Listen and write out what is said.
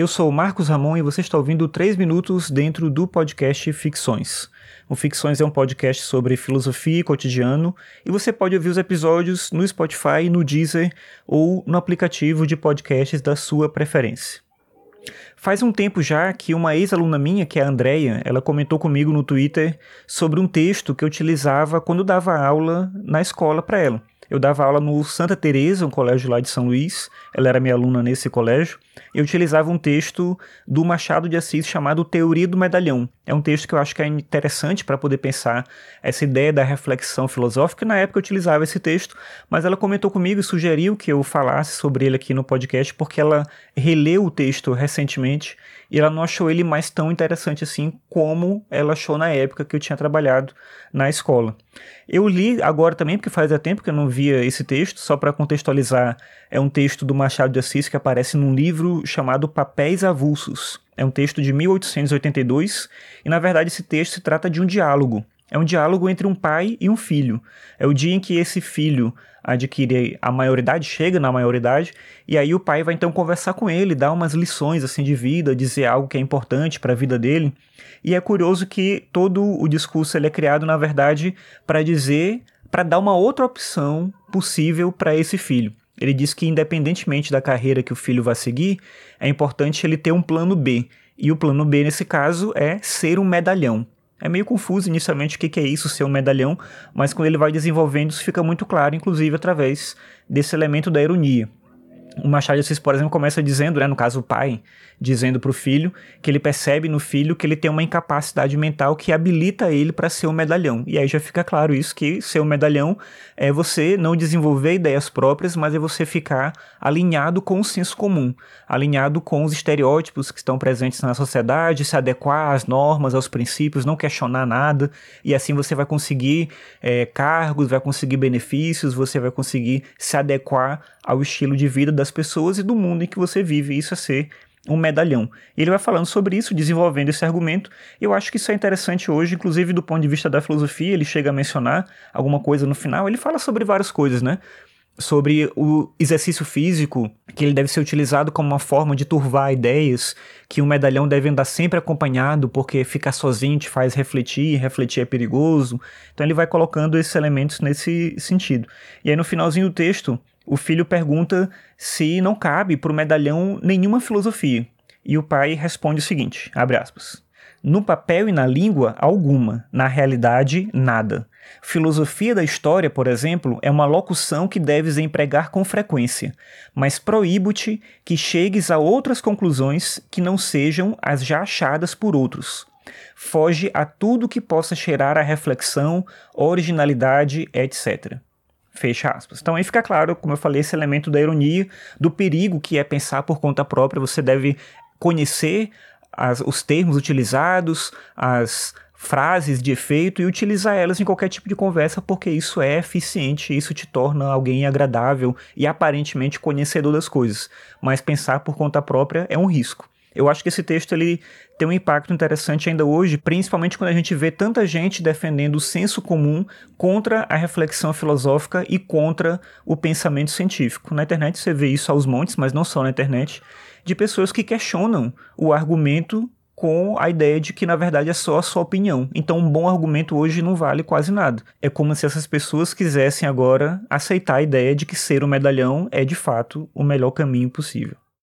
Eu sou Marcos Ramon e você está ouvindo 3 minutos dentro do podcast Ficções. O Ficções é um podcast sobre filosofia e cotidiano e você pode ouvir os episódios no Spotify, no Deezer ou no aplicativo de podcasts da sua preferência. Faz um tempo já que uma ex-aluna minha, que é a Andrea, ela comentou comigo no Twitter sobre um texto que eu utilizava quando dava aula na escola para ela. Eu dava aula no Santa Teresa, um colégio lá de São Luís. Ela era minha aluna nesse colégio. Eu utilizava um texto do Machado de Assis chamado Teoria do Medalhão. É um texto que eu acho que é interessante para poder pensar essa ideia da reflexão filosófica. Na época eu utilizava esse texto, mas ela comentou comigo e sugeriu que eu falasse sobre ele aqui no podcast porque ela releu o texto recentemente e ela não achou ele mais tão interessante assim como ela achou na época que eu tinha trabalhado na escola. Eu li agora também, porque fazia tempo que eu não via esse texto, só para contextualizar, é um texto do Machado de Assis que aparece num livro chamado Papéis Avulsos. É um texto de 1882 e, na verdade, esse texto se trata de um diálogo é um diálogo entre um pai e um filho. É o dia em que esse filho adquire a maioridade, chega na maioridade, e aí o pai vai então conversar com ele, dar umas lições assim de vida, dizer algo que é importante para a vida dele. E é curioso que todo o discurso ele é criado na verdade para dizer, para dar uma outra opção possível para esse filho. Ele diz que independentemente da carreira que o filho vai seguir, é importante ele ter um plano B. E o plano B nesse caso é ser um medalhão. É meio confuso inicialmente o que, é isso, ser um medalhão, mas quando ele vai desenvolvendo isso fica muito claro, inclusive através desse elemento da ironia. O Machado de Assis, por exemplo, começa dizendo, né, no caso o pai, dizendo para o filho que ele percebe no filho que ele tem uma incapacidade mental que habilita ele para ser um medalhão. E aí já fica claro isso que ser um medalhão é você não desenvolver ideias próprias, mas é você ficar alinhado com o senso comum, alinhado com os estereótipos que estão presentes na sociedade, se adequar às normas, aos princípios, não questionar nada, e assim você vai conseguir é, cargos, vai conseguir benefícios, você vai conseguir se adequar ao estilo de vida das pessoas e do mundo em que você vive. Isso é ser um medalhão. Ele vai falando sobre isso, desenvolvendo esse argumento. Eu acho que isso é interessante hoje, inclusive do ponto de vista da filosofia, ele chega a mencionar alguma coisa no final, ele fala sobre várias coisas, né? Sobre o exercício físico, que ele deve ser utilizado como uma forma de turvar ideias, que um medalhão deve andar sempre acompanhado, porque ficar sozinho te faz refletir, refletir é perigoso. Então ele vai colocando esses elementos nesse sentido. E aí no finalzinho do texto, o filho pergunta se não cabe para o medalhão nenhuma filosofia. E o pai responde o seguinte: abre aspas. No papel e na língua, alguma. Na realidade, nada. Filosofia da história, por exemplo, é uma locução que deves empregar com frequência, mas proíbo-te que chegues a outras conclusões que não sejam as já achadas por outros. Foge a tudo que possa cheirar a reflexão, originalidade, etc. Fecha aspas. Então aí fica claro, como eu falei, esse elemento da ironia, do perigo que é pensar por conta própria. Você deve conhecer as, os termos utilizados, as frases de efeito e utilizar elas em qualquer tipo de conversa, porque isso é eficiente, isso te torna alguém agradável e aparentemente conhecedor das coisas. Mas pensar por conta própria é um risco. Eu acho que esse texto ele tem um impacto interessante ainda hoje, principalmente quando a gente vê tanta gente defendendo o senso comum contra a reflexão filosófica e contra o pensamento científico. Na internet você vê isso aos montes, mas não só na internet, de pessoas que questionam o argumento com a ideia de que na verdade é só a sua opinião. Então um bom argumento hoje não vale quase nada. É como se essas pessoas quisessem agora aceitar a ideia de que ser um medalhão é de fato o melhor caminho possível.